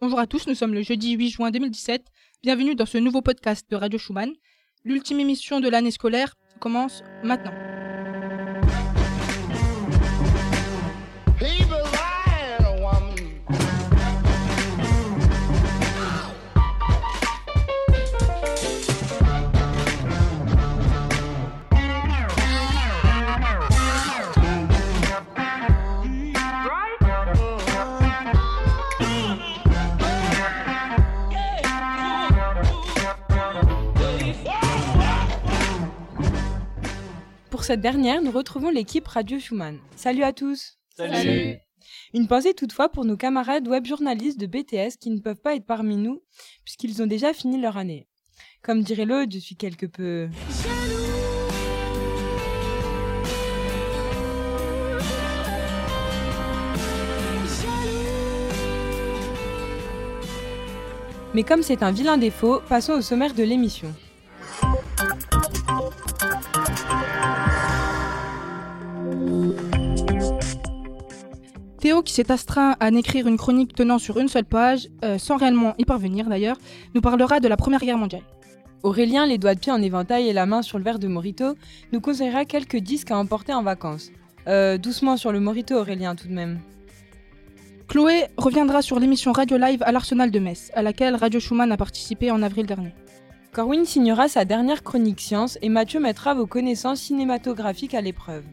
Bonjour à tous, nous sommes le jeudi 8 juin 2017. Bienvenue dans ce nouveau podcast de Radio Schumann. L'ultime émission de l'année scolaire commence maintenant. Cette dernière, nous retrouvons l'équipe Radio Schumann. Salut à tous Salut. Une pensée toutefois pour nos camarades web journalistes de BTS qui ne peuvent pas être parmi nous puisqu'ils ont déjà fini leur année. Comme dirait l'autre, je suis quelque peu... Mais comme c'est un vilain défaut, passons au sommaire de l'émission. Théo, qui s'est astreint à n'écrire une chronique tenant sur une seule page, euh, sans réellement y parvenir d'ailleurs, nous parlera de la Première Guerre mondiale. Aurélien, les doigts de pied en éventail et la main sur le verre de Morito, nous conseillera quelques disques à emporter en vacances. Euh, doucement sur le Morito, Aurélien, tout de même. Chloé reviendra sur l'émission Radio Live à l'Arsenal de Metz, à laquelle Radio Schumann a participé en avril dernier. Corwin signera sa dernière chronique science et Mathieu mettra vos connaissances cinématographiques à l'épreuve.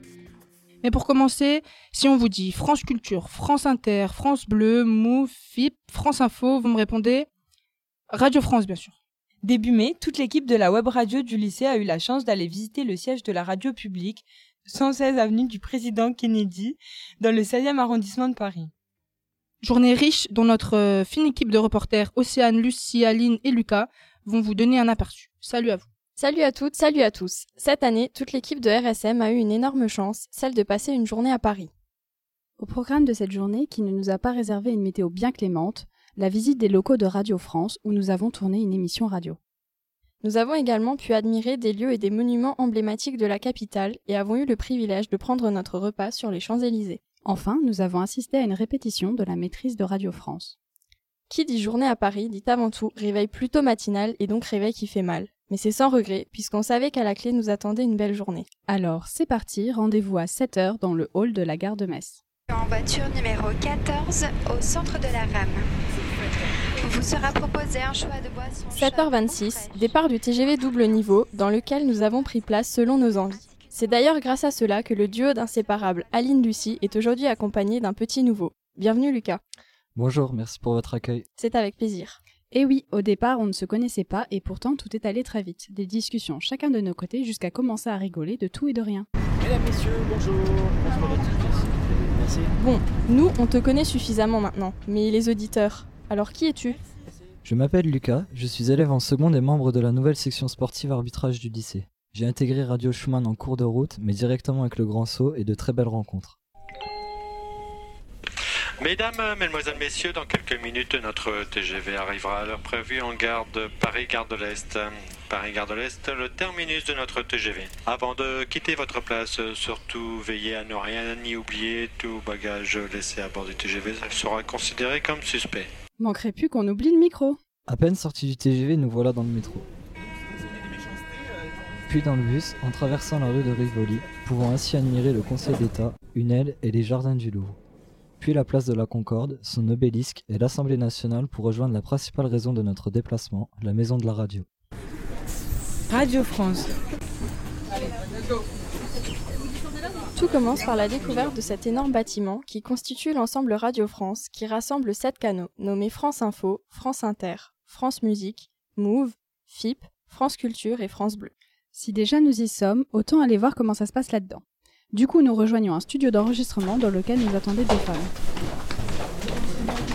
Mais pour commencer, si on vous dit France Culture, France Inter, France Bleu, Move, FIP, France Info, vous me répondez Radio France, bien sûr. Début mai, toute l'équipe de la web radio du lycée a eu la chance d'aller visiter le siège de la radio publique, 116 avenue du Président Kennedy, dans le 16e arrondissement de Paris. Journée riche dont notre euh, fine équipe de reporters Océane, Lucie, Aline et Lucas vont vous donner un aperçu. Salut à vous. Salut à toutes, salut à tous. Cette année, toute l'équipe de RSM a eu une énorme chance, celle de passer une journée à Paris. Au programme de cette journée, qui ne nous a pas réservé une météo bien clémente, la visite des locaux de Radio France où nous avons tourné une émission radio. Nous avons également pu admirer des lieux et des monuments emblématiques de la capitale et avons eu le privilège de prendre notre repas sur les Champs-Élysées. Enfin, nous avons assisté à une répétition de la maîtrise de Radio France. Qui dit journée à Paris dit avant tout réveil plutôt matinal et donc réveil qui fait mal. Mais c'est sans regret, puisqu'on savait qu'à la clé nous attendait une belle journée. Alors, c'est parti, rendez-vous à 7h dans le hall de la gare de Metz. En voiture numéro 14 au centre de la rame. Vous sera proposé un choix de boisson. 7h26, départ du TGV double niveau, dans lequel nous avons pris place selon nos envies. C'est d'ailleurs grâce à cela que le duo d'inséparables Aline Lucie est aujourd'hui accompagné d'un petit nouveau. Bienvenue Lucas. Bonjour, merci pour votre accueil. C'est avec plaisir. Et oui, au départ, on ne se connaissait pas et pourtant tout est allé très vite. Des discussions chacun de nos côtés jusqu'à commencer à rigoler de tout et de rien. Mesdames, messieurs, bonjour. Bonjour à tous, merci. Merci. Bon, nous, on te connaît suffisamment maintenant, mais les auditeurs, alors qui es-tu? Je m'appelle Lucas, je suis élève en seconde et membre de la nouvelle section sportive arbitrage du lycée. J'ai intégré Radio Schumann en cours de route, mais directement avec le grand saut et de très belles rencontres. Mesdames, Mesdemoiselles, Messieurs, dans quelques minutes, notre TGV arrivera à l'heure prévue en gare de Paris-Gare de l'Est. Paris-Gare de l'Est, le terminus de notre TGV. Avant de quitter votre place, surtout veillez à ne rien y oublier. Tout bagage laissé à bord du TGV sera considéré comme suspect. Manquerait plus qu'on oublie le micro. À peine sortis du TGV, nous voilà dans le métro. Puis dans le bus, en traversant la rue de Rivoli, pouvant ainsi admirer le Conseil d'État, une aile et les jardins du Louvre puis la place de la Concorde, son obélisque et l'Assemblée nationale pour rejoindre la principale raison de notre déplacement, la maison de la radio. Radio France. Tout commence par la découverte de cet énorme bâtiment qui constitue l'ensemble Radio France, qui rassemble sept canaux nommés France Info, France Inter, France Musique, Move, FIP, France Culture et France Bleu. Si déjà nous y sommes, autant aller voir comment ça se passe là-dedans. Du coup, nous rejoignons un studio d'enregistrement dans lequel nous attendaient des femmes.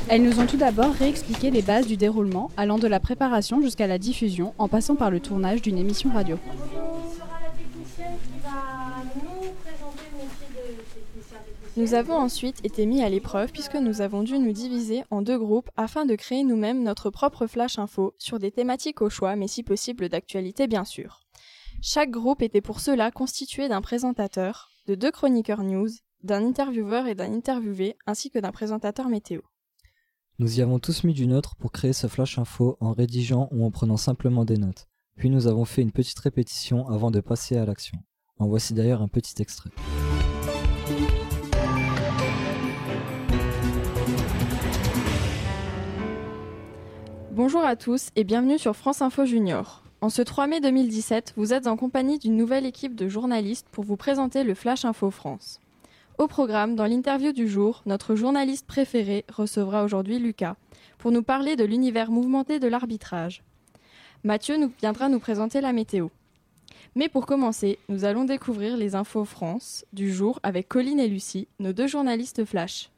Elles nous ont tout d'abord réexpliqué les bases du déroulement, allant de la préparation jusqu'à la diffusion, en passant par le tournage d'une émission radio. Nous avons ensuite été mis à l'épreuve puisque nous avons dû nous diviser en deux groupes afin de créer nous-mêmes notre propre flash info sur des thématiques au choix, mais si possible d'actualité bien sûr. Chaque groupe était pour cela constitué d'un présentateur, de deux chroniqueurs news, d'un intervieweur et d'un interviewé, ainsi que d'un présentateur météo. Nous y avons tous mis du nôtre pour créer ce flash info en rédigeant ou en prenant simplement des notes. Puis nous avons fait une petite répétition avant de passer à l'action. En voici d'ailleurs un petit extrait. Bonjour à tous et bienvenue sur France Info Junior. En ce 3 mai 2017, vous êtes en compagnie d'une nouvelle équipe de journalistes pour vous présenter le Flash Info France. Au programme, dans l'interview du jour, notre journaliste préféré recevra aujourd'hui Lucas pour nous parler de l'univers mouvementé de l'arbitrage. Mathieu viendra nous présenter la météo. Mais pour commencer, nous allons découvrir les infos France du jour avec Colline et Lucie, nos deux journalistes flash.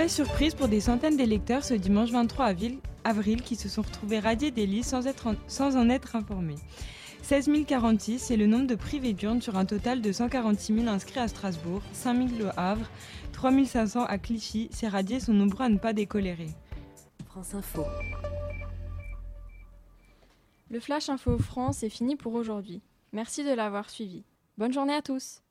Mauvaise surprise pour des centaines d'électeurs ce dimanche 23 avril, avril qui se sont retrouvés radiés des listes sans, être en, sans en être informés. 16 046, c'est le nombre de privés d'urnes sur un total de 146 000 inscrits à Strasbourg, 5 000 Le Havre, 3 500 à Clichy. Ces radiés sont nombreux à ne pas décolérer. France Info. Le Flash Info France est fini pour aujourd'hui. Merci de l'avoir suivi. Bonne journée à tous.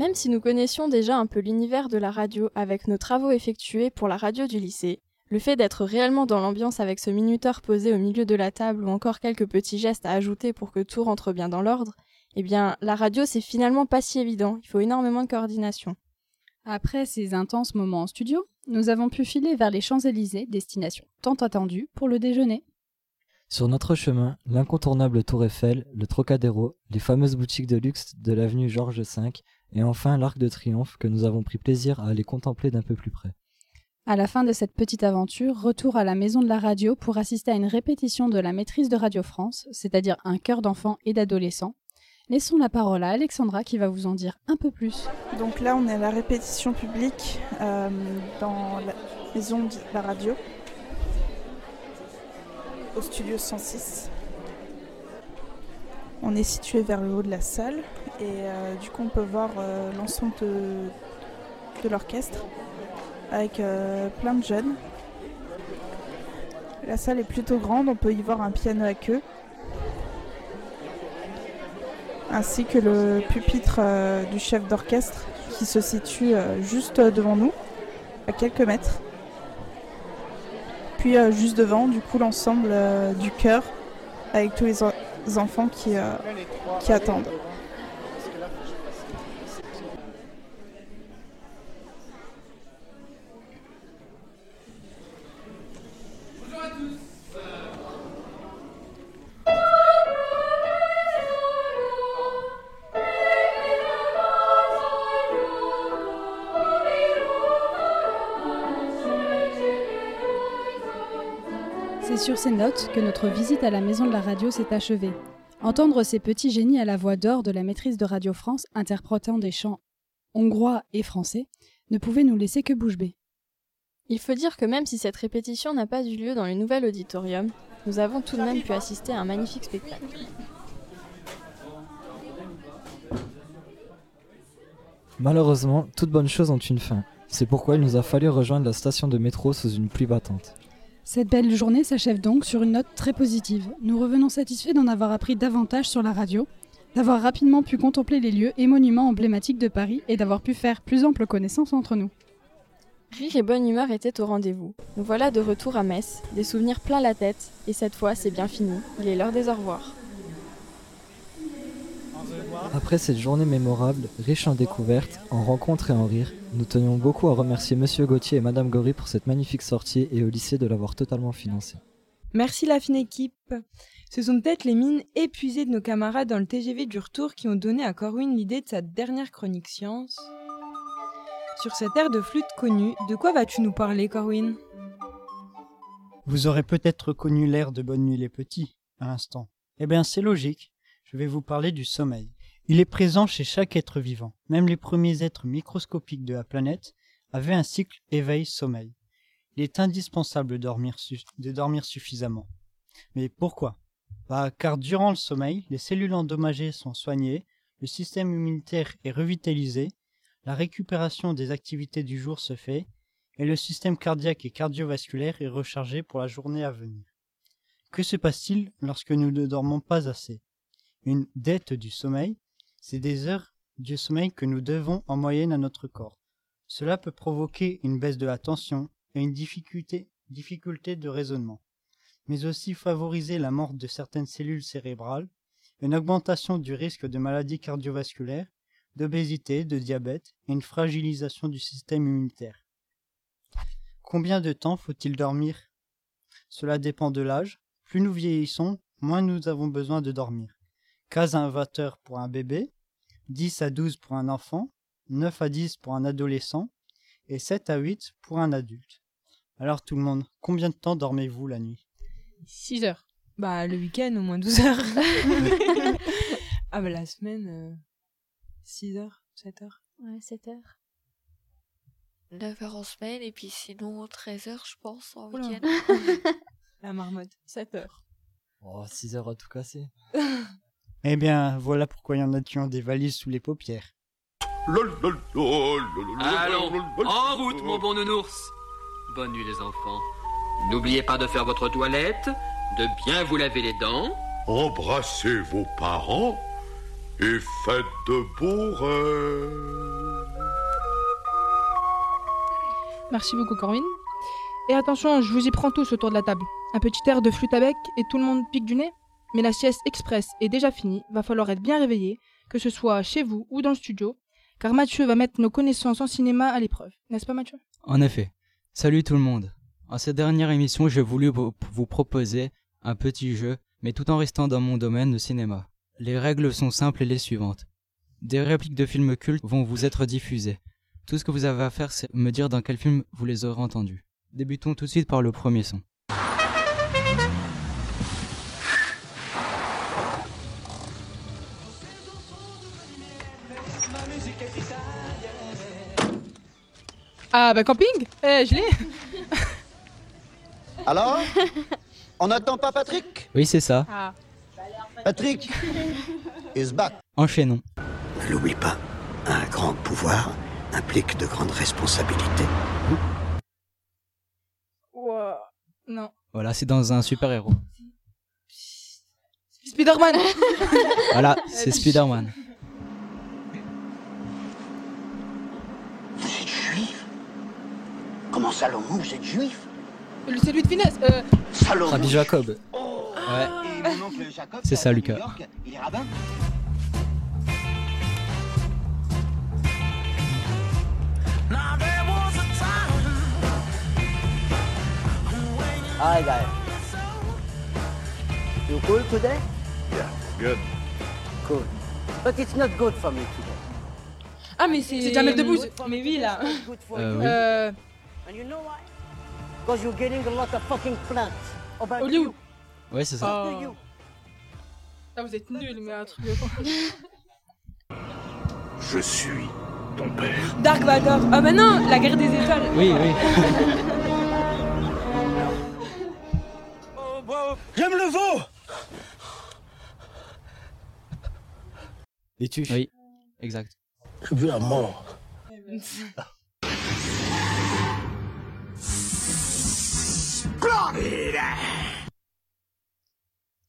Même si nous connaissions déjà un peu l'univers de la radio avec nos travaux effectués pour la radio du lycée, le fait d'être réellement dans l'ambiance avec ce minuteur posé au milieu de la table ou encore quelques petits gestes à ajouter pour que tout rentre bien dans l'ordre, eh bien, la radio c'est finalement pas si évident, il faut énormément de coordination. Après ces intenses moments en studio, nous avons pu filer vers les Champs-Élysées, destination tant attendue pour le déjeuner. Sur notre chemin, l'incontournable Tour Eiffel, le Trocadéro, les fameuses boutiques de luxe de l'avenue Georges V et enfin l'Arc de Triomphe que nous avons pris plaisir à aller contempler d'un peu plus près. À la fin de cette petite aventure, retour à la maison de la radio pour assister à une répétition de la maîtrise de Radio France, c'est-à-dire un chœur d'enfants et d'adolescents. Laissons la parole à Alexandra qui va vous en dire un peu plus. Donc là, on est à la répétition publique euh, dans la maison de la radio, au studio 106. On est situé vers le haut de la salle et euh, du coup, on peut voir euh, l'ensemble de, l'orchestre avec euh, plein de jeunes. La salle est plutôt grande, on peut y voir un piano à queue ainsi que le pupitre du chef d'orchestre qui se situe juste devant nous, à quelques mètres. Puis juste devant, du coup, l'ensemble du chœur avec tous les, en- les enfants qui attendent. Sur ces notes que notre visite à la maison de la radio s'est achevée. Entendre ces petits génies à la voix d'or de la maîtrise de Radio France interprétant des chants hongrois et français ne pouvait nous laisser que bouche bée. Il faut dire que même si cette répétition n'a pas eu lieu dans le nouvel auditorium, nous avons tout de même pu assister à un magnifique spectacle. Malheureusement, toutes bonnes choses ont une fin. C'est pourquoi il nous a fallu rejoindre la station de métro sous une pluie battante. Cette belle journée s'achève donc sur une note très positive. Nous revenons satisfaits d'en avoir appris davantage sur la radio, d'avoir rapidement pu contempler les lieux et monuments emblématiques de Paris et d'avoir pu faire plus ample connaissance entre nous. Rire et bonne humeur étaient au rendez-vous. Nous voilà de retour à Metz, des souvenirs plein la tête, et cette fois c'est bien fini, il est l'heure des au revoir. Après cette journée mémorable, riche en découvertes, en rencontres et en rires, nous tenions beaucoup à remercier Monsieur Gauthier et Madame Gory pour cette magnifique sortie et au lycée de l'avoir totalement financée. Merci la fine équipe. Ce sont peut-être les mines épuisées de nos camarades dans le TGV du retour qui ont donné à Corwin l'idée de sa dernière chronique science. Sur cette aire de flûte connue, de quoi vas-tu nous parler, Corwin? Vous aurez peut-être reconnu l'air de Bonne Nuit les Petits, à l'instant. Eh bien, c'est logique. Je vais vous parler du sommeil. Il est présent chez chaque être vivant. Même les premiers êtres microscopiques de la planète avaient un cycle éveil-sommeil. Il est indispensable de dormir, suffisamment. Mais pourquoi? Bah, Car durant le sommeil, les cellules endommagées sont soignées, le système immunitaire est revitalisé, la récupération des activités du jour se fait, et le système cardiaque et cardiovasculaire est rechargé pour la journée à venir. Que se passe-t-il lorsque nous ne dormons pas assez? Une dette du sommeil, c'est des heures du sommeil que nous devons en moyenne à notre corps. Cela peut provoquer une baisse de la tension et une difficulté, de raisonnement, mais aussi favoriser la mort de certaines cellules cérébrales, une augmentation du risque de maladies cardiovasculaires, d'obésité, de diabète et une fragilisation du système immunitaire. Combien de temps faut-il dormir? Cela dépend de l'âge. Plus nous vieillissons, moins nous avons besoin de dormir. 15 à 20 heures pour un bébé, 10 à 12 pour un enfant, 9 à 10 pour un adolescent et 7 à 8 pour un adulte. Alors tout le monde, combien de temps dormez-vous la nuit? 6 heures. Bah, le week-end, au moins 12 heures. ah, bah, la semaine, 6 heures, 7 heures. Ouais, 7 heures. 9 heures en semaine et puis sinon 13 heures, je pense, en Oula. week-end. La marmotte, 7 heures. Oh, 6 heures à tout casser. Eh bien, voilà pourquoi il y en a qui ont des valises sous les paupières. Allons, en route, mon bon nounours. Bonne nuit, les enfants. N'oubliez pas de faire votre toilette, de bien vous laver les dents. Embrassez vos parents et faites de beaux rêves. Merci beaucoup, Corwin. Et attention, je vous y prends tous autour de la table. Un petit air de flûte à bec et tout le monde pique du nez Mais la sieste express est déjà finie, va falloir être bien réveillé, que ce soit chez vous ou dans le studio, car Mathieu va mettre nos connaissances en cinéma à l'épreuve. N'est-ce pas, Mathieu? En effet. Salut tout le monde. En cette dernière émission, j'ai voulu vous proposer un petit jeu, mais tout en restant dans mon domaine de cinéma. Les règles sont simples et les suivantes. Des répliques de films cultes vont vous être diffusées. Tout ce que vous avez à faire, c'est me dire dans quel film vous les aurez entendus. Débutons tout de suite par le premier son. Ah bah camping? Eh, je l'ai Alors On n'attend pas Patrick? Oui, c'est ça. Ah. Patrick is back. Enchaînons. Ne l'oublie pas, un grand pouvoir implique de grandes responsabilités. Ouah. Non. Voilà, c'est dans un super-héros. Spider-Man Voilà, c'est Spider-Man. Comment Salomon, vous êtes juif Le- C'est lui de finesse euh... Salomon Rabbi Jacob. Ouais. Oncle Jacob, C'est ça, Lucas. York, il est rabbin Hi guys. You cool today? Yeah, good. Cool. But it's not good for me today. Ah, mais c'est. C'est Jamel Debbouze. Mais oui, là. Euh, oui. Euh... And you know why? Because you're getting a lot of fucking plants. About Hollywood. you. Ouais, c'est ça. Oh. Ah, vous êtes nuls, mais un truc de... Je suis ton père. Dark Vador. Ah, bah non, la guerre des étoiles. Oui, oui. J'aime le veau Les tuches. Oui, exact. Je veux la mort.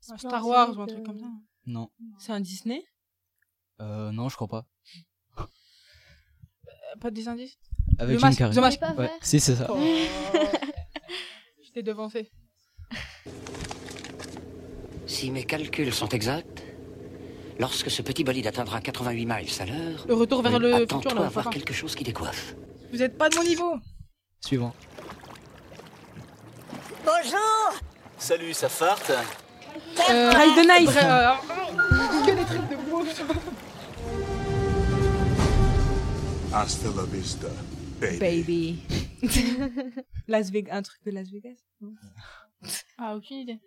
Un Star Wars ou un truc comme ça. Non. C'est un Disney? Euh, non, je crois pas. Euh, Pas des indices? Avec Jim masque, Carrey. The Mask. pas Ouais, vrai si, c'est ça. Oh. Je t'ai devancé. Si mes calculs sont exacts, lorsque ce petit bolide atteindra 88 miles à l'heure, Le retour vers le futur, attends-toi là, à voir quelque chose qui décoiffe. Vous êtes pas de mon niveau Suivant. Bonjour Salut, ça farte? Euh... Rise the Nice. bref, euh, Que des trucs de Hasta la vista, baby. Baby. Las Vegas. Un truc de Las Vegas? Ah, aucune idée.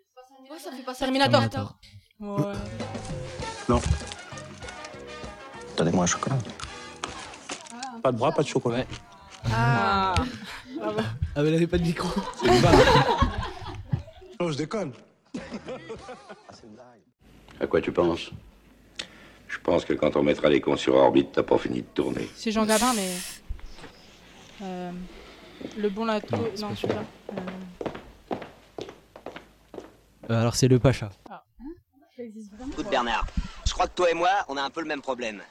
Moi, ça fait pas. Terminator. Terminator. Ouais. Non. Donnez-moi un chocolat. Pas de bras, pas de chocolat. Ouais. Ah. Ah, mais elle avait pas de micro. Non, je déconne. À quoi tu penses? Je pense que quand on mettra les cons sur orbite, t'as pas fini de tourner. C'est Jean Gabin, mais. Euh, le bon lato. Non, je sais pas. Euh, Euh, alors c'est le Pacha. Écoute Bernard, je crois que toi et moi, on a un peu le même problème.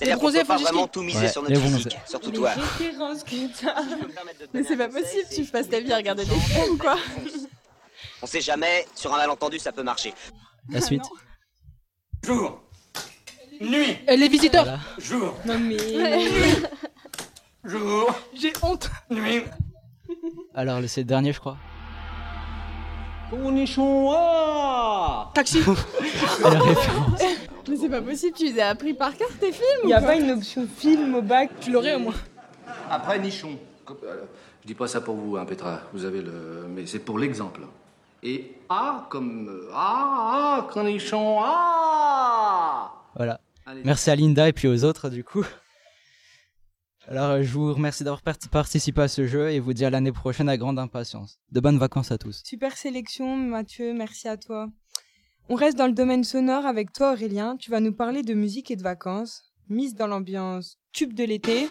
Les C'est-à-dire qu'on peut pas vraiment tout miser Ouais, sur notre bronzés. physique, surtout toi. Mais c'est pas possible, tu passes ta vie à regarder des films, quoi. On sait jamais, sur un malentendu, ça peut marcher. La suite. Jour. Nuit. Les visiteurs Voilà. Jour. Non mais. Jour. J'ai honte Nuit. Alors c'est le dernier, je crois. Cornichon, ah Taxi La référence. Mais c'est pas possible, tu les as appris par cœur tes films Il n'y a pas une option film au bac Tu l'aurais au moins. Après nichon. Euh, Je dis pas ça pour vous, hein, Petra. Vous avez le. Mais c'est pour l'exemple. Et A comme. euh, Ah, ah, cornichon, ah Voilà. Allez. Merci à Linda et puis aux autres du coup. Alors je vous remercie d'avoir part- participé à ce jeu et vous dis à l'année prochaine à grande impatience. De bonnes vacances à tous. Super sélection, Mathieu, merci à toi. On reste dans le domaine sonore avec toi, Aurélien. Tu vas nous parler de musique et de vacances. Mise dans l'ambiance tube de l'été.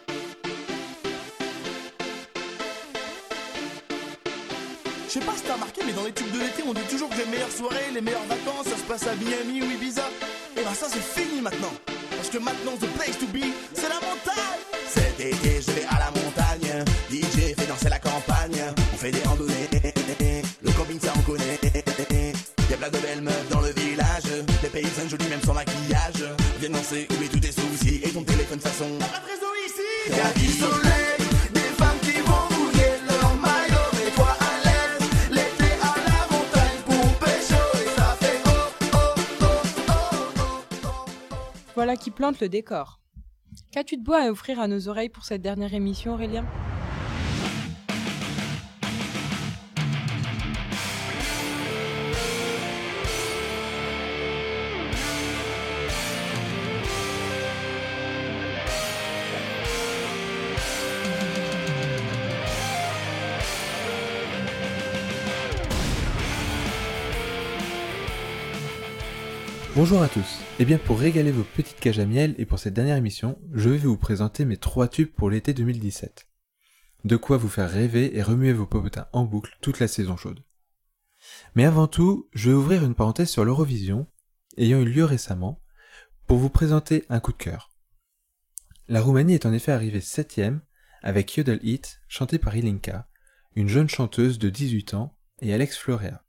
Je sais pas si t'as remarqué, mais dans les tubes de l'été, on dit toujours que les meilleures soirées, les meilleures vacances, ça se passe à Miami ou Ibiza. Et ben ça, c'est fini maintenant. Parce que maintenant, the place to be, c'est la montagne. Cet été, je vais à la montagne. Qui plante le décor. Qu'as-tu de beau à offrir à nos oreilles pour cette dernière émission, Aurélien? Bonjour à tous. Et bien pour régaler vos petites cages à miel et pour cette dernière émission, je vais vous présenter mes trois tubes pour l'été 2017. De quoi vous faire rêver et remuer vos popotins en boucle toute la saison chaude. Mais avant tout, je vais ouvrir une parenthèse sur l'Eurovision, ayant eu lieu récemment, pour vous présenter un coup de cœur. La Roumanie est en effet arrivée septième avec Yodel Hit, chanté par Ilinka, une jeune chanteuse de 18 ans, et Alex Florea.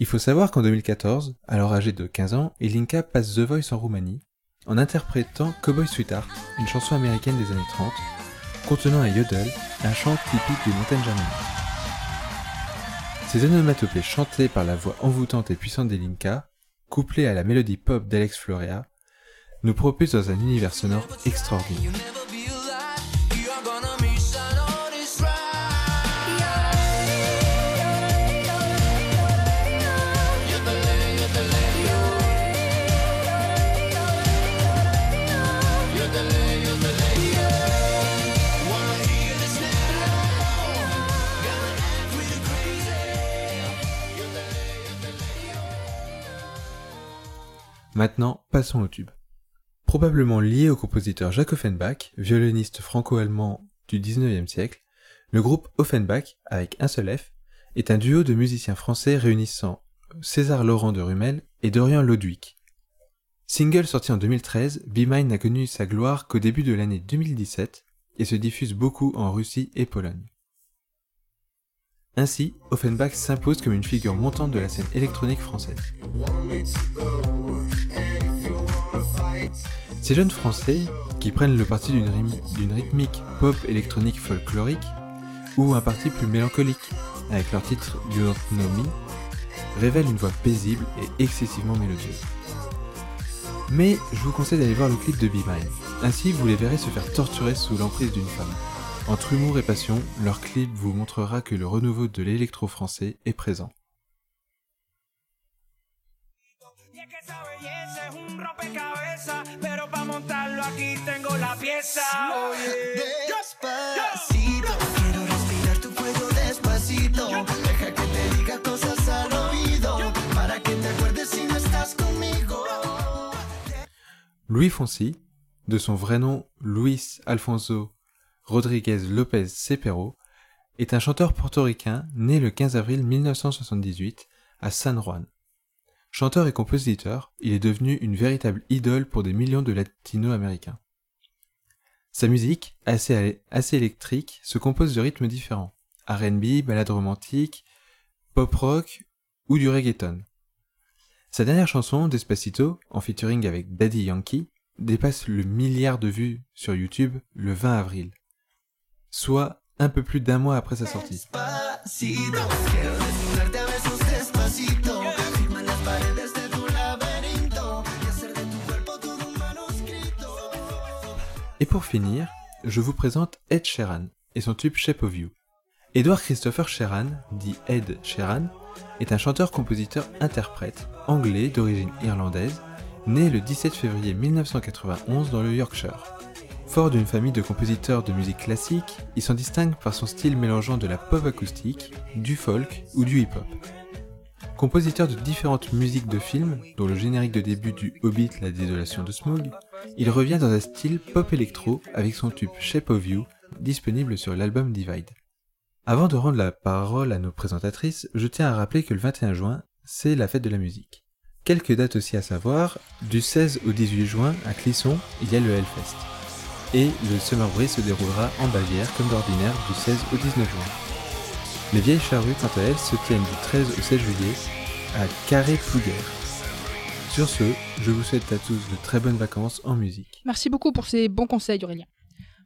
Il faut savoir qu'en 2014, alors âgé de 15 ans, Ilinka passe The Voice en Roumanie, en interprétant Cowboy Sweetheart, une chanson américaine des années 30, contenant un yodel, un chant typique des montagnes germaniques. Ces onomatopées chantées par la voix envoûtante et puissante d'Elinka, couplées à la mélodie pop d'Alex Florea, nous propulsent dans un univers sonore extraordinaire. Maintenant, passons au tube. Probablement lié au compositeur Jacques Offenbach, violoniste franco-allemand du 19e siècle, le groupe Offenbach, avec un seul F, est un duo de musiciens français réunissant César Laurent de Rumel et Dorian Lodwick. Single sorti en 2013, Be Mine n'a connu sa gloire qu'au début de l'année 2017 et se diffuse beaucoup en Russie et Pologne. Ainsi, Offenbach s'impose comme une figure montante de la scène électronique française. Ces jeunes Français, qui prennent le parti d'une rythmi- d'une rythmique pop électronique folklorique, ou un parti plus mélancolique, avec leur titre Me, révèlent une voix paisible et excessivement mélodieuse. Mais je vous conseille d'aller voir le clip de Be Mine. Ainsi, vous les verrez se faire torturer sous l'emprise d'une femme. Entre humour et passion, leur clip vous montrera que le renouveau de l'électro français est présent. Pero para montarlo aquí tengo la pieza. Oye, Despacito, quiero respirar tu cuello despacito. Deja que te diga cosas al oído. Para que te acuerdes si no estás conmigo. Louis Fonsi, de son vrai nom Luis Alfonso Rodriguez Lopez Cepero, est un chanteur portoricain né le 15 avril 1978 à San Juan. Chanteur et compositeur, il est devenu une véritable idole pour des millions de latino-américains. Sa musique, assez, électrique, se compose de rythmes différents. RB, ballade romantique, pop rock ou du reggaeton. Sa dernière chanson, Despacito, en featuring avec Daddy Yankee, dépasse le milliard de vues sur YouTube le 20 avril, soit un peu plus d'un mois après sa sortie. Pour finir, je vous présente Ed Sheeran et son tube Shape of You. Edward Christopher Sheeran, dit Ed Sheeran, est un chanteur-compositeur-interprète anglais d'origine irlandaise, né le 17 février 1991 dans le Yorkshire. Fort d'une famille de compositeurs de musique classique, il s'en distingue par son style mélangeant de la pop acoustique, du folk ou du hip-hop. Compositeur de différentes musiques de films, dont le générique de début du Hobbit La désolation de Smaug, il revient dans un style pop électro avec son tube Shape of You, disponible sur l'album Divide. Avant de rendre la parole à nos présentatrices, je tiens à rappeler que le 21 juin, c'est la fête de la musique. Quelques dates aussi à savoir, du 16 au 18 juin, à Clisson, il y a le Hellfest. Et le Summer Breeze se déroulera en Bavière, comme d'ordinaire, du 16 au 19 juin. Les vieilles charrues, quant à elles, se tiennent du 13 au 16 juillet, à Carré-Plouguer. Sur ce, je vous souhaite à tous de très bonnes vacances en musique. Merci beaucoup pour ces bons conseils, Aurélien.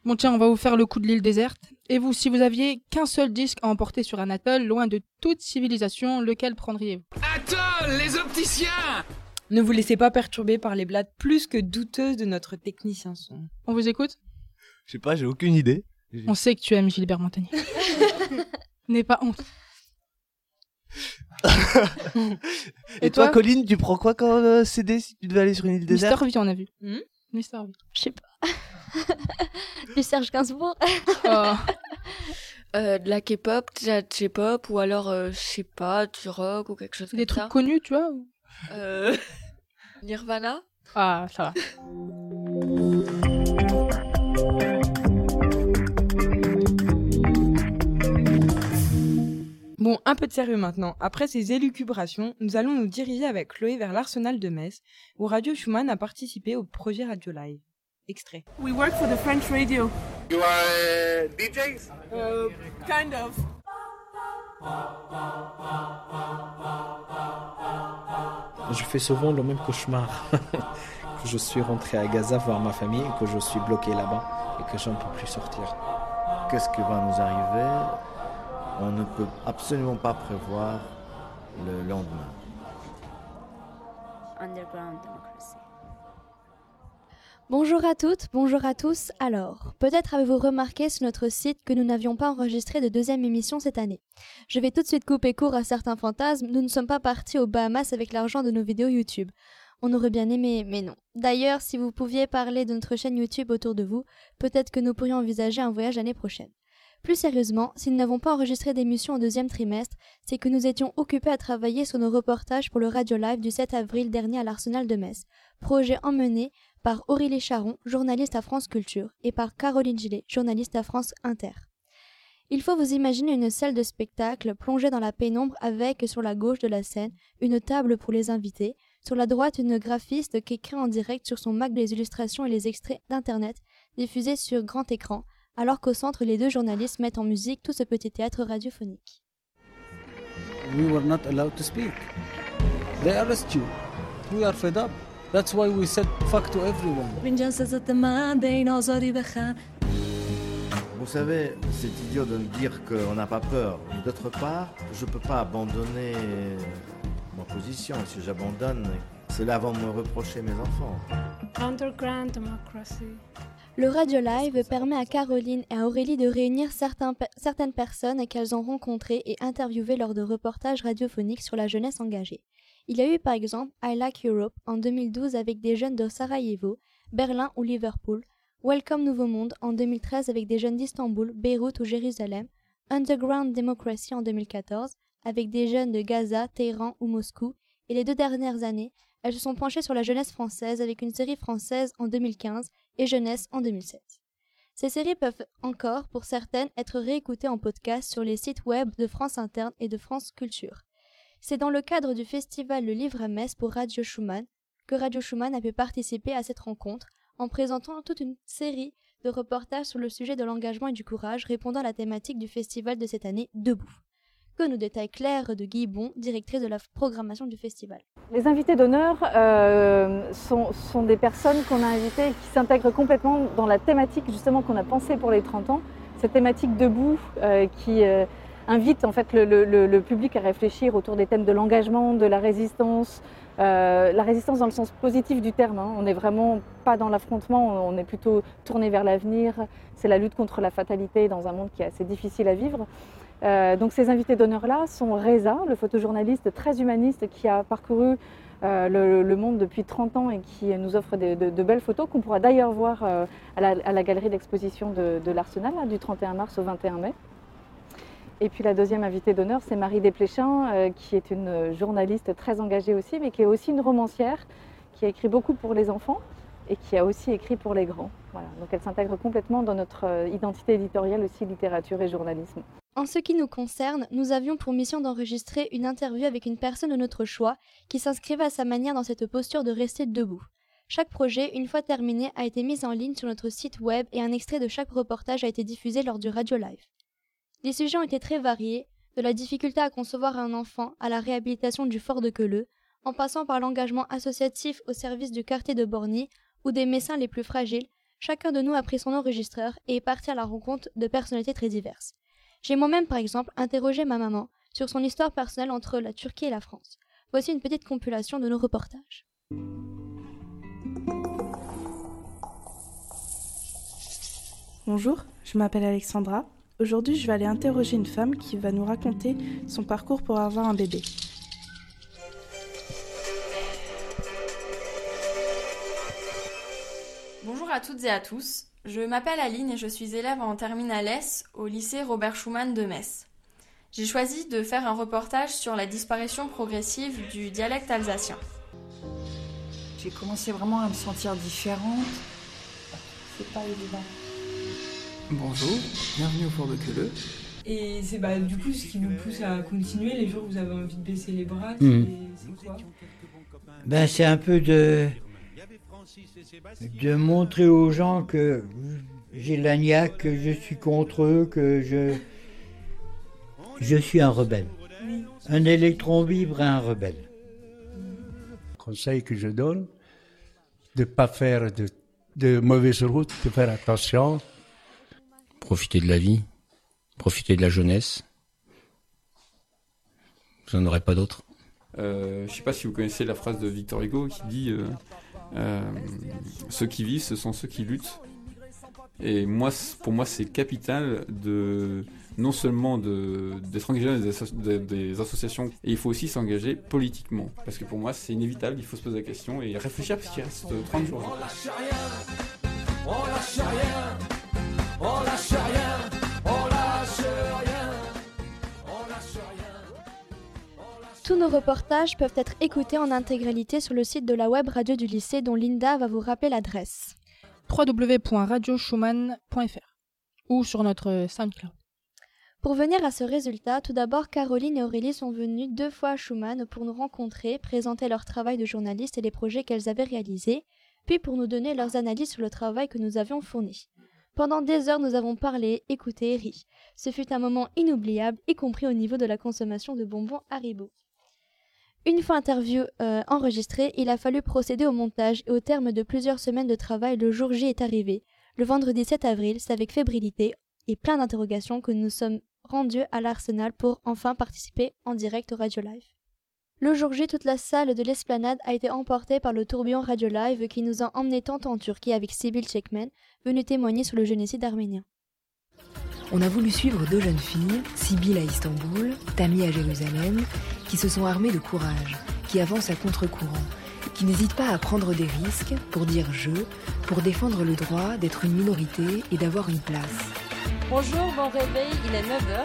Bon tiens, on va vous faire le coup de l'île déserte. Et vous, si vous aviez qu'un seul disque à emporter sur un atoll, loin de toute civilisation, lequel prendriez-vous? Atoll, les opticiens Ne vous laissez pas perturber par les blagues plus que douteuses de notre technicien son. On vous écoute? Je sais pas, j'ai aucune idée. On sait que tu aimes Gilbert Montagnier. N'aie pas honte. Et, toi, Colline, tu prends quoi comme euh, CD si tu devais aller sur une île déserte Mister V, on a vu. Hmm Mister V. Je sais pas. du Serge Gainsbourg. Oh. Euh, de la K-pop, de la J-pop, ou alors, euh, je sais pas, du rock ou quelque chose Des comme ça. trucs connus, tu vois ou- Euh, Nirvana Ah, ça va. Bon, un peu de sérieux maintenant. Après ces élucubrations, nous allons nous diriger avec Chloé vers l'Arsenal de Metz, où Radio Schumann a participé au projet Radio Live. Extrait. We work for the French radio. You are DJs? Uh, kind of. Je fais souvent le même cauchemar. que je suis rentré à Gaza voir ma famille, que je suis bloqué là-bas et que je ne peux plus sortir. Qu'est-ce qui va nous arriver? On ne peut absolument pas prévoir le lendemain. Underground Democracy. Bonjour à toutes, bonjour à tous. Alors, peut-être avez-vous remarqué sur notre site que nous n'avions pas enregistré de deuxième émission cette année. Je vais tout de suite couper court à certains fantasmes, nous ne sommes pas partis aux Bahamas avec l'argent de nos vidéos YouTube. On aurait bien aimé, mais non. D'ailleurs, si vous pouviez parler de notre chaîne YouTube autour de vous, peut-être que nous pourrions envisager un voyage l'année prochaine. Plus sérieusement, si nous n'avons pas enregistré d'émission au deuxième trimestre, c'est que nous étions occupés à travailler sur nos reportages pour le Radio Live du 7 avril dernier à l'Arsenal de Metz, projet emmené par Aurélie Charon, journaliste à France Culture, et par Caroline Gillet, journaliste à France Inter. Il faut vous imaginer une salle de spectacle plongée dans la pénombre avec, sur la gauche de la scène, une table pour les invités, sur la droite une graphiste qui écrit en direct sur son Mac les illustrations et les extraits d'Internet diffusés sur grand écran, alors qu'au centre les deux journalistes mettent en musique tout ce petit théâtre radiophonique. We were not allowed to speak. They arrest you. We are fed up. That's why we said fuck to everyone. Vous savez, c'est idiot de me dire qu'on n'a pas peur. D'autre part, je ne peux pas abandonner ma position. Si j'abandonne, cela va me reprocher mes enfants. Underground Democracy. Le Radio Live permet à Caroline et à Aurélie de réunir certaines personnes qu'elles ont rencontrées et interviewées lors de reportages radiophoniques sur la jeunesse engagée. Il y a eu par exemple I Like Europe en 2012 avec des jeunes de Sarajevo, Berlin ou Liverpool, Welcome Nouveau Monde en 2013 avec des jeunes d'Istanbul, Beyrouth ou Jérusalem, Underground Democracy en 2014 avec des jeunes de Gaza, Téhéran ou Moscou, et les deux dernières années, elles se sont penchées sur la jeunesse française avec une série française en 2015 et Jeunesse en 2007. Ces séries peuvent encore, pour certaines, être réécoutées en podcast sur les sites web de France Interne et de France Culture. C'est dans le cadre du festival Le Livre à Metz pour Radio Schumann que Radio Schumann a pu participer à cette rencontre en présentant toute une série de reportages sur le sujet de l'engagement et du courage répondant à la thématique du festival de cette année Debout. Que nous détaille Claire de Guibon, directrice de la programmation du festival. Les invités d'honneur euh, sont, des personnes qu'on a invitées qui s'intègrent complètement dans la thématique justement qu'on a pensée pour les 30 ans, cette thématique debout euh, qui euh, invite en fait le, public à réfléchir autour des thèmes de l'engagement, de la résistance, la résistance dans le sens positif du terme. Hein. On n'est vraiment pas dans l'affrontement, on est plutôt tourné vers l'avenir. C'est la lutte contre la fatalité dans un monde qui est assez difficile à vivre. Euh, donc ces invités d'honneur-là sont Reza, le photojournaliste très humaniste qui a parcouru euh, le, monde depuis 30 ans et qui nous offre de, belles photos qu'on pourra d'ailleurs voir euh, à, la, galerie d'exposition de, l'Arsenal du 31 mars au 21 mai. Et puis la deuxième invitée d'honneur, c'est Marie Desplechin, qui est une journaliste très engagée aussi, mais qui est aussi une romancière, qui a écrit beaucoup pour les enfants et qui a aussi écrit pour les grands. Voilà. Donc elle s'intègre complètement dans notre euh, identité éditoriale aussi, littérature et journalisme. En ce qui nous concerne, nous avions pour mission d'enregistrer une interview avec une personne de notre choix qui s'inscrivait à sa manière dans cette posture de rester debout. Chaque projet, une fois terminé, a été mis en ligne sur notre site web et un extrait de chaque reportage a été diffusé lors du radio live. Les sujets ont été très variés, de la difficulté à concevoir un enfant à la réhabilitation du fort de Queuleux, en passant par l'engagement associatif au service du quartier de Borny ou des messins les plus fragiles, chacun de nous a pris son enregistreur et est parti à la rencontre de personnalités très diverses. J'ai moi-même, par exemple, interrogé ma maman sur son histoire personnelle entre la Turquie et la France. Voici une petite compilation de nos reportages. Bonjour, je m'appelle Alexandra. Aujourd'hui, je vais aller interroger une femme qui va nous raconter son parcours pour avoir un bébé. Bonjour à toutes et à tous. Je m'appelle Aline et je suis élève en terminale S au lycée Robert Schumann de Metz. J'ai choisi de faire un reportage sur la disparition progressive du dialecte alsacien. J'ai commencé vraiment à me sentir différente. C'est pas évident. Bonjour, bienvenue au fort de Queuleux. Et c'est bah, du coup ce qui vous pousse à continuer les jours où vous avez envie de baisser les bras, Hmm. c'est quoi? Ben, c'est un peu de, de montrer aux gens que j'ai la niaque, que je suis contre eux, que je, je suis un rebelle. Un électron libre et un rebelle. conseil que je donne, de ne pas faire de, de mauvaises routes, de faire attention. Profiter de la vie, profiter de la jeunesse. Vous n'en aurez pas d'autres. Euh, je sais pas si vous connaissez la phrase de Victor Hugo qui dit euh, Ceux qui vivent, ce sont ceux qui luttent. Et moi, pour moi, c'est capital de non seulement d'être engagé dans des, asso- des- des associations, et il faut aussi s'engager politiquement. Parce que pour moi, c'est inévitable, il faut se poser la question et réfléchir parce qu'il reste 30 jours. On rien, on rien, on rien, Tous nos reportages peuvent être écoutés en intégralité sur le site de la web radio du lycée dont Linda va vous rappeler l'adresse. www.radioschumann.fr ou sur notre SoundCloud. Pour venir à ce résultat, tout d'abord, Caroline et Aurélie sont venues deux fois à Schumann pour nous rencontrer, présenter leur travail de journaliste et les projets qu'elles avaient réalisés, puis pour nous donner leurs analyses sur le travail que nous avions fourni. Pendant des heures, nous avons parlé, écouté et ri. Ce fut un moment inoubliable, y compris au niveau de la consommation de bonbons Haribo. Une fois interview euh, enregistrée, il a fallu procéder au montage et au terme de plusieurs semaines de travail, le jour J est arrivé. Le vendredi 7 avril, c'est avec fébrilité et plein d'interrogations que nous sommes rendus à l'Arsenal pour enfin participer en direct au Radio Live. Le jour J, toute la salle de l'esplanade a été emportée par le tourbillon Radio Live qui nous a emmenés tantôt en Turquie avec Sibyl Çekmen, venue témoigner sur le génocide arménien. On a voulu suivre deux jeunes filles, Sibyl à Istanbul, Tammy à Jérusalem, qui se sont armées de courage, qui avancent à contre-courant, qui n'hésitent pas à prendre des risques pour dire je, pour défendre le droit d'être une minorité et d'avoir une place. Bonjour, bon réveil, il est 9h.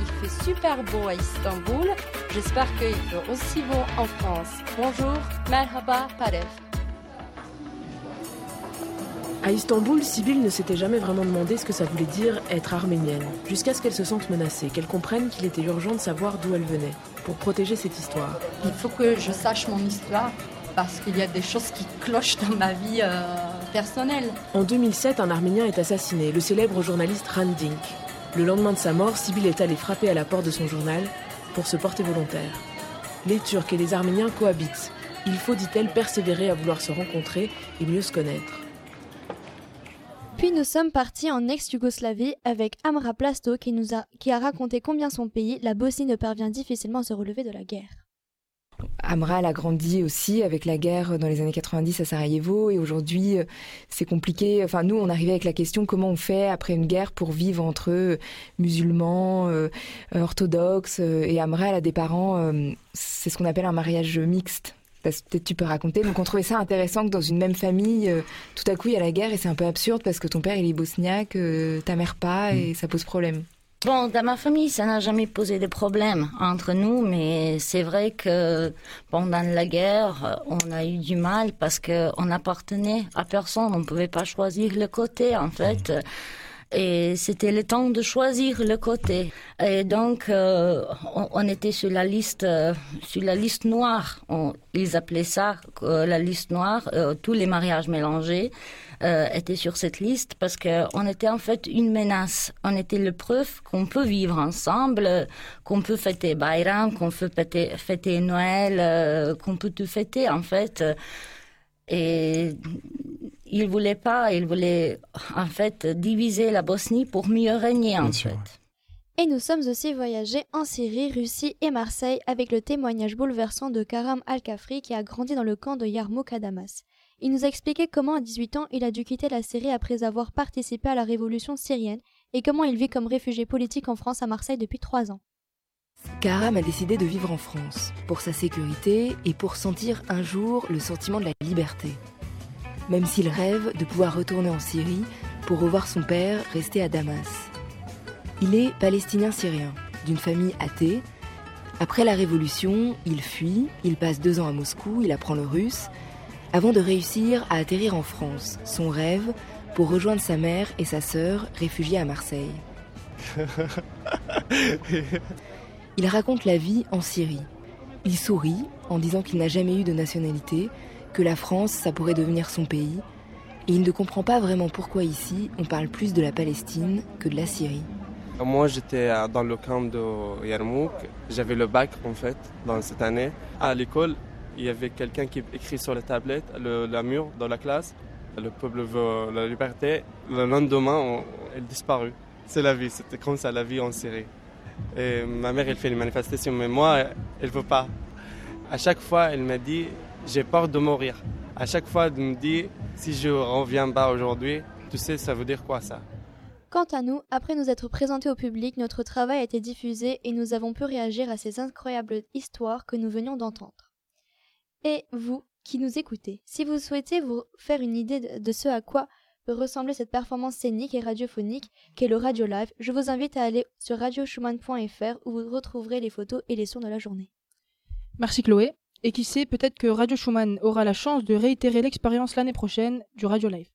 Il fait super beau à Istanbul. J'espère qu'il fait aussi beau en France. Bonjour, merhaba, paref. À Istanbul, Sibyl ne s'était jamais vraiment demandé ce que ça voulait dire être arménienne, jusqu'à ce qu'elle se sente menacée, qu'elle comprenne qu'il était urgent de savoir d'où elle venait, pour protéger cette histoire. Il faut que je sache mon histoire parce qu'il y a des choses qui clochent dans ma vie euh, personnelle. En 2007, un Arménien est assassiné, le célèbre journaliste Randink. Le lendemain de sa mort, Sibyl est allée frapper à la porte de son journal pour se porter volontaire. Les Turcs et les Arméniens cohabitent. Il faut, dit-elle, persévérer à vouloir se rencontrer et mieux se connaître. Puis nous sommes partis en ex-Yougoslavie avec Amra Plasto qui, nous a, qui a raconté combien son pays, la Bosnie, ne parvient difficilement à se relever de la guerre. Amra, a grandi aussi avec la guerre dans les années 90 à Sarajevo et aujourd'hui c'est compliqué. Enfin nous on arrivait avec la question comment on fait après une guerre pour vivre entre musulmans, euh, orthodoxes et Amra elle a des parents, euh, c'est ce qu'on appelle un mariage mixte. Peut-être tu peux raconter. Donc on trouvait ça intéressant que dans une même famille, euh, tout à coup il y a la guerre et c'est un peu absurde parce que ton père il est bosniaque, euh, ta mère pas et ça pose problème. Bon, dans ma famille, ça n'a jamais posé de problème entre nous, mais c'est vrai que pendant la guerre, on a eu du mal parce qu'on appartenait à personne, on ne pouvait pas choisir le côté en fait. Et c'était le temps de choisir le côté. Et donc, euh, on, était sur la liste, euh, sur la liste noire. On, ils appelaient ça euh, la liste noire. tous les mariages mélangés étaient sur cette liste parce que on était en fait une menace. On était le preuve qu'on peut vivre ensemble, qu'on peut fêter Bayram, qu'on peut fêter, fêter Noël, qu'on peut tout fêter en fait. Et il voulait pas, il voulait en fait diviser la Bosnie pour mieux régner en fait. Et nous sommes aussi voyagés en Syrie, Russie et Marseille avec le témoignage bouleversant de Karam Al-Kafri qui a grandi dans le camp de Yarmouk à Damas. Il nous a expliqué comment à 18 ans il a dû quitter la Syrie après avoir participé à la révolution syrienne et comment il vit comme réfugié politique en France à Marseille depuis 3 ans. Karam a décidé de vivre en France, pour sa sécurité et pour sentir un jour le sentiment de la liberté. Même s'il rêve de pouvoir retourner en Syrie pour revoir son père resté à Damas. Il est palestinien-syrien, d'une famille athée. Après la révolution, il fuit, il passe deux ans à Moscou, il apprend le russe, avant de réussir à atterrir en France, son rêve, pour rejoindre sa mère et sa sœur réfugiées à Marseille. Il raconte la vie en Syrie. Il sourit en disant qu'il n'a jamais eu de nationalité, que la France, ça pourrait devenir son pays, et il ne comprend pas vraiment pourquoi ici on parle plus de la Palestine que de la Syrie. Moi, j'étais dans le camp de Yarmouk. J'avais le bac, en fait, dans cette année. À l'école, il y avait quelqu'un qui écrit sur la tablette, le, mur dans la classe. Le peuple veut la liberté. Le lendemain, on, elle disparut. C'est la vie. C'était comme ça, la vie en Syrie. Ma mère, elle fait les manifestations, mais moi, elle veut pas. À chaque fois, elle me dit, j'ai peur de mourir. À chaque fois, elle me dit, si je reviens pas aujourd'hui, tu sais, ça veut dire quoi ça? Quant à nous, après nous être présentés au public, notre travail a été diffusé et nous avons pu réagir à ces incroyables histoires que nous venions d'entendre. Et vous, qui nous écoutez, si vous souhaitez vous faire une idée de ce à quoi peut ressembler cette performance scénique et radiophonique qu'est le Radio Live, je vous invite à aller sur radioschumann.fr où vous retrouverez les photos et les sons de la journée. Merci Chloé. Et qui sait, peut-être que Radio Schumann aura la chance de réitérer l'expérience l'année prochaine du Radio Live.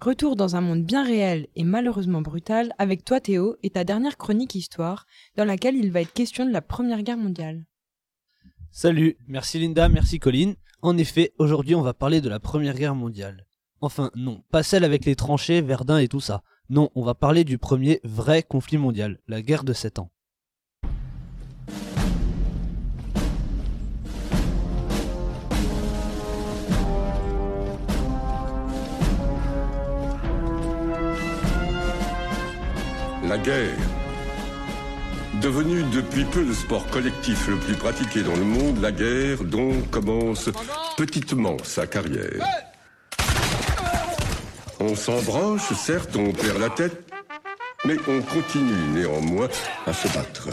Retour dans un monde bien réel et malheureusement brutal avec toi Théo et ta dernière chronique histoire dans laquelle il va être question de la Première Guerre mondiale. Salut, merci Linda, merci Colline. En effet, aujourd'hui on va parler de la Première Guerre mondiale. Enfin non, pas celle avec les tranchées, Verdun et tout ça. Non, on va parler du premier vrai conflit mondial, la guerre de 7 ans. La guerre. Devenue depuis peu le sport collectif le plus pratiqué dans le monde, la guerre donc commence petitement sa carrière. On s'embranche, certes, on perd la tête, mais on continue néanmoins à se battre.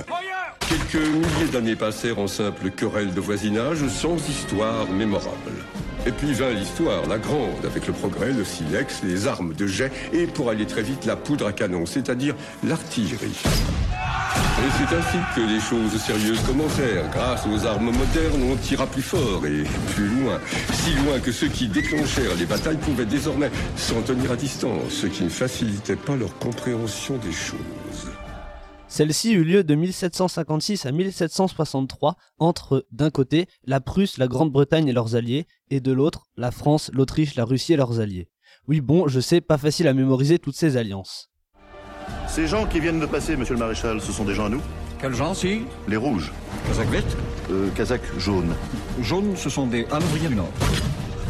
Quelques milliers d'années passèrent en simple querelle de voisinage sans histoire mémorable. Et puis vint l'histoire, la grande, avec le progrès, le silex, les armes de jet et, pour aller très vite, la poudre à canon, c'est-à-dire l'artillerie. Et c'est ainsi que les choses sérieuses commencèrent. Grâce aux armes modernes, on tira plus fort et plus loin. Si loin que ceux qui déclenchèrent les batailles pouvaient désormais s'en tenir à distance, ce qui ne facilitait pas leur compréhension des choses. Celle-ci eut lieu de 1756 à 1763 entre, d'un côté, la Prusse, la Grande-Bretagne et leurs alliés, et de l'autre, la France, l'Autriche, la Russie et leurs alliés. Oui bon, je sais, pas facile à mémoriser toutes ces alliances. Ces gens qui viennent de passer, monsieur le maréchal, ce sont des gens à nous Quels gens, si? Les rouges. Kazakh vert Euh, Kazakh jaune. Jaunes, ce sont des Hanovriens du Nord.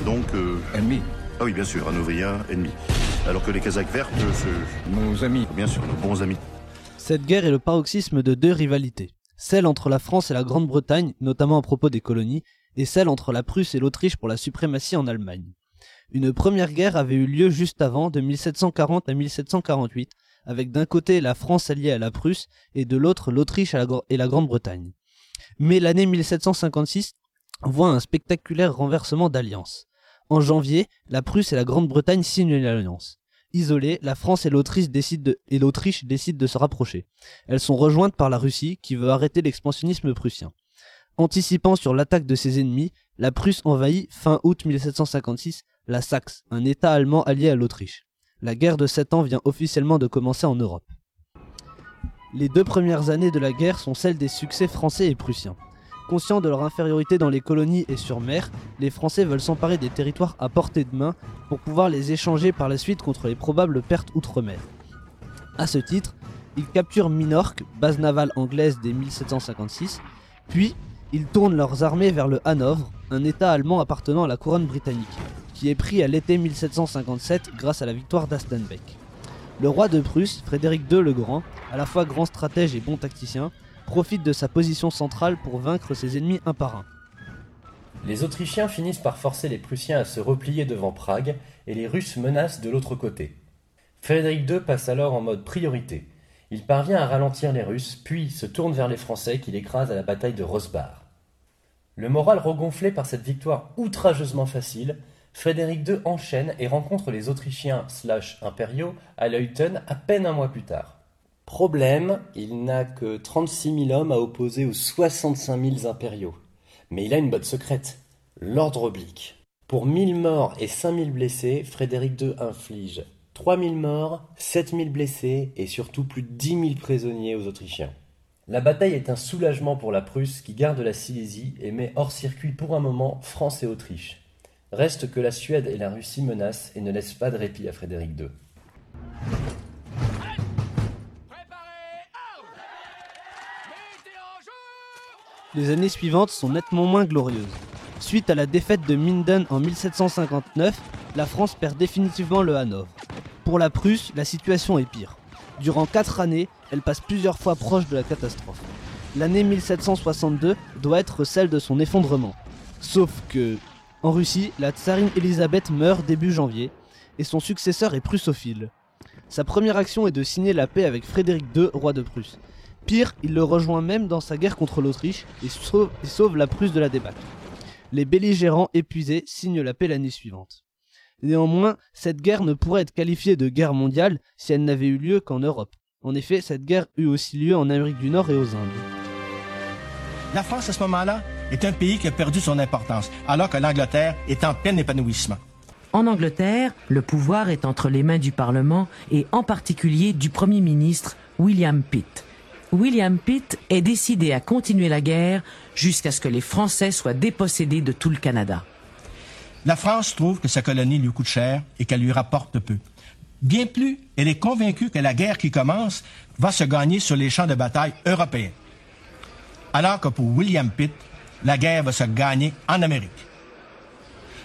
Donc. Euh... Ennemis. Ah oui, bien sûr, Hanovriens, ennemis. Alors que les Kazakhs vertes, c'est. Nos amis. Bien sûr, nos bons amis. Cette guerre est le paroxysme de deux rivalités. Celle entre la France et la Grande-Bretagne, notamment à propos des colonies, et celle entre la Prusse et l'Autriche pour la suprématie en Allemagne. Une première guerre avait eu lieu juste avant, de 1740 à 1748, avec d'un côté la France alliée à la Prusse et de l'autre l'Autriche et la Grande-Bretagne. Mais l'année 1756 voit un spectaculaire renversement d'alliance. En janvier, la Prusse et la Grande-Bretagne signent une alliance. Isolées, la France et l'Autriche décident, de, et l'Autriche décident de se rapprocher. Elles sont rejointes par la Russie qui veut arrêter l'expansionnisme prussien. Anticipant sur l'attaque de ses ennemis, la Prusse envahit fin août 1756 la Saxe, un État allemand allié à l'Autriche. La guerre de sept ans vient officiellement de commencer en Europe. Les deux premières années de la guerre sont celles des succès français et prussiens. Conscients de leur infériorité dans les colonies et sur mer, les Français veulent s'emparer des territoires à portée de main pour pouvoir les échanger par la suite contre les probables pertes outre-mer. A ce titre, ils capturent Minorque, base navale anglaise dès 1756, puis ils tournent leurs armées vers le Hanovre, un état allemand appartenant à la couronne britannique, qui est pris à l'été 1757 grâce à la victoire d'Astenbeck. Le roi de Prusse, Frédéric II le Grand, à la fois grand stratège et bon tacticien, profite de sa position centrale pour vaincre ses ennemis un par un. Les Autrichiens finissent par forcer les Prussiens à se replier devant Prague et les Russes menacent de l'autre côté. Frédéric II passe alors en mode priorité. Il parvient à ralentir les Russes, puis se tourne vers les Français qu'il écrase à la bataille de Rosbar. Le moral regonflé par cette victoire outrageusement facile, Frédéric II enchaîne et rencontre les Autrichiens slash impériaux à Leuthen à peine un mois plus tard. Problème, il n'a que 36 000 hommes à opposer aux 65 000 impériaux. Mais il a une botte secrète, l'ordre oblique. Pour 1000 morts et 5000 blessés, Frédéric II inflige 3000 morts, 7000 blessés et surtout plus de 10 000 prisonniers aux Autrichiens. La bataille est un soulagement pour la Prusse qui garde la Silésie et met hors circuit pour un moment France et Autriche. Reste que la Suède et la Russie menacent et ne laissent pas de répit à Frédéric II. Les années suivantes sont nettement moins glorieuses. Suite à la défaite de Minden en 1759, la France perd définitivement le Hanovre. Pour la Prusse, la situation est pire. Durant 4 années, elle passe plusieurs fois proche de la catastrophe. L'année 1762 doit être celle de son effondrement. Sauf que, en Russie, la tsarine Elisabeth meurt début janvier, et son successeur est prussophile. Sa première action est de signer la paix avec Frédéric II, roi de Prusse. Pire, il le rejoint même dans sa guerre contre l'Autriche et sauve, et sauve la Prusse de la débâcle. Les belligérants épuisés signent la paix l'année suivante. Néanmoins, cette guerre ne pourrait être qualifiée de guerre mondiale si elle n'avait eu lieu qu'en Europe. En effet, cette guerre eut aussi lieu en Amérique du Nord et aux Indes. La France, à ce moment-là, est un pays qui a perdu son importance, alors que l'Angleterre est en plein épanouissement. En Angleterre, le pouvoir est entre les mains du Parlement et en particulier du Premier ministre William Pitt. William Pitt est décidé à continuer la guerre jusqu'à ce que les Français soient dépossédés de tout le Canada. La France trouve que sa colonie lui coûte cher et qu'elle lui rapporte peu. Bien plus, elle est convaincue que la guerre qui commence va se gagner sur les champs de bataille européens. Alors que pour William Pitt, la guerre va se gagner en Amérique.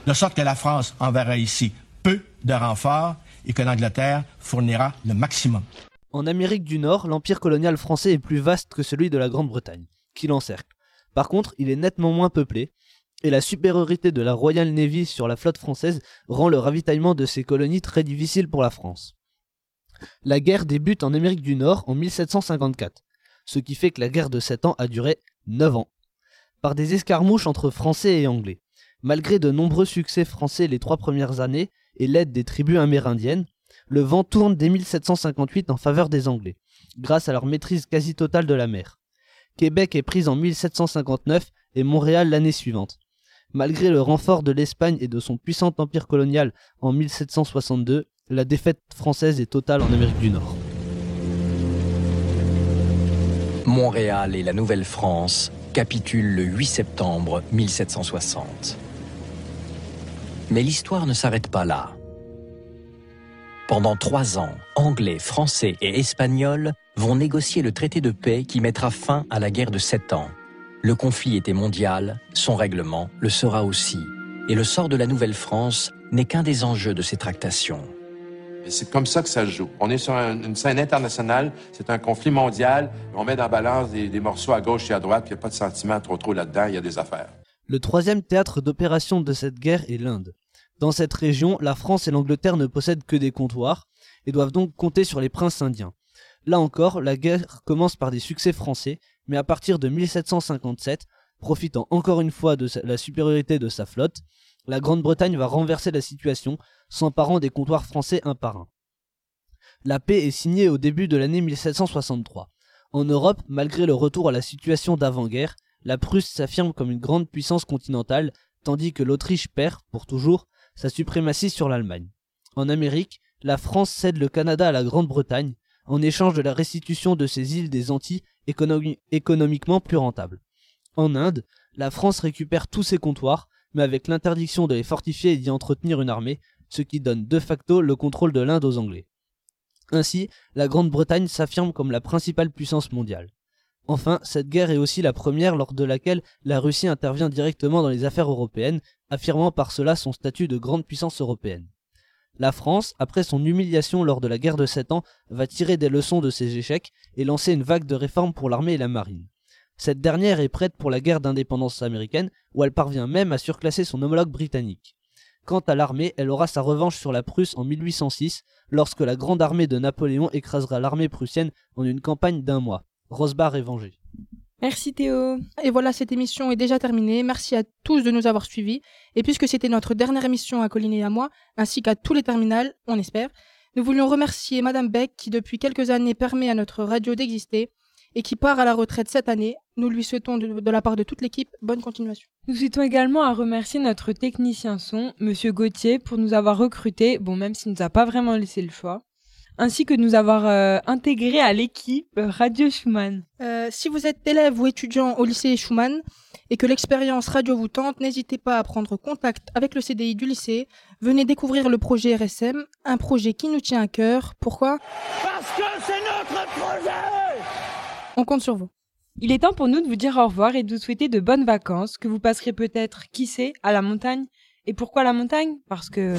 De sorte que la France enverra ici peu de renforts et que l'Angleterre fournira le maximum. En Amérique du Nord, l'empire colonial français est plus vaste que celui de la Grande-Bretagne, qui l'encercle. Par contre, il est nettement moins peuplé, et la supériorité de la Royal Navy sur la flotte française rend le ravitaillement de ces colonies très difficile pour la France. La guerre débute en Amérique du Nord en 1754, ce qui fait que la guerre de 7 ans a duré 9 ans, par des escarmouches entre Français et Anglais. Malgré de nombreux succès français les trois premières années et l'aide des tribus amérindiennes, le vent tourne dès 1758 en faveur des Anglais. grâce à leur maîtrise quasi totale de la mer. Québec est prise en 1759 et Montréal l'année suivante. Malgré le renfort de l'Espagne et de son puissant empire colonial en 1762, la défaite française est totale en Amérique du Nord. Montréal et la Nouvelle-France capitulent le 8 septembre 1760. Mais l'histoire ne s'arrête pas là. Pendant trois ans, Anglais, Français et Espagnols vont négocier le traité de paix qui mettra fin à la guerre de sept ans. Le conflit était mondial, son règlement le sera aussi. Et le sort de la Nouvelle-France n'est qu'un des enjeux de ces tractations. Et C'est comme ça que ça se joue. On est sur un- une scène internationale, c'est un conflit mondial, on met dans la balance des, morceaux à gauche et à droite, il n'y a pas de sentiment trop trop là-dedans, il y a des affaires. Le troisième théâtre d'opération de cette guerre est l'Inde. Dans cette région, la France et l'Angleterre ne possèdent que des comptoirs et doivent donc compter sur les princes indiens. Là encore, la guerre commence par des succès français, mais à partir de 1757, profitant encore une fois de la supériorité de sa flotte, la Grande-Bretagne va renverser la situation, s'emparant des comptoirs français un par un. La paix est signée au début de l'année 1763. En Europe, malgré le retour à la situation d'avant-guerre, la Prusse s'affirme comme une grande puissance continentale, tandis que l'Autriche perd, pour toujours, sa suprématie sur l'Allemagne. En Amérique, la France cède le Canada à la Grande-Bretagne, en échange de la restitution de ces îles des Antilles économi- économiquement plus rentables. En Inde, la France récupère tous ses comptoirs, mais avec l'interdiction de les fortifier et d'y entretenir une armée, ce qui donne de facto le contrôle de l'Inde aux Anglais. Ainsi, la Grande-Bretagne s'affirme comme la principale puissance mondiale. Enfin, cette guerre est aussi la première lors de laquelle la Russie intervient directement dans les affaires européennes, affirmant par cela son statut de grande puissance européenne. La France, après son humiliation lors de la guerre de Sept Ans, va tirer des leçons de ses échecs et lancer une vague de réformes pour l'armée et la marine. Cette dernière est prête pour la guerre d'indépendance américaine, où elle parvient même à surclasser son homologue britannique. Quant à l'armée, elle aura sa revanche sur la Prusse en 1806, lorsque la grande armée de Napoléon écrasera l'armée prussienne en une campagne d'un mois. Rosbar est vengé. Merci Théo. Et voilà, cette émission est déjà terminée. Merci à tous de nous avoir suivis. Et puisque c'était notre dernière émission à Colline et à moi, ainsi qu'à tous les terminales, on espère, nous voulions remercier Madame Beck qui depuis quelques années permet à notre radio d'exister et qui part à la retraite cette année. Nous lui souhaitons de, de la part de toute l'équipe bonne continuation. Nous souhaitons également à remercier notre technicien son, Monsieur Gauthier, pour nous avoir recrutés, bon même s'il nous a pas vraiment laissé le choix, ainsi que de nous avoir euh, intégrés à l'équipe Radio Schumann. Euh, si vous êtes élève ou étudiant au lycée Schumann et que l'expérience radio vous tente, n'hésitez pas à prendre contact avec le CDI du lycée. Venez découvrir le projet RSM, un projet qui nous tient à cœur. Pourquoi? Parce que c'est On compte sur vous. Il est temps pour nous de vous dire au revoir et de vous souhaiter de bonnes vacances, que vous passerez peut-être, qui sait, à la montagne. Et pourquoi la montagne? Parce que...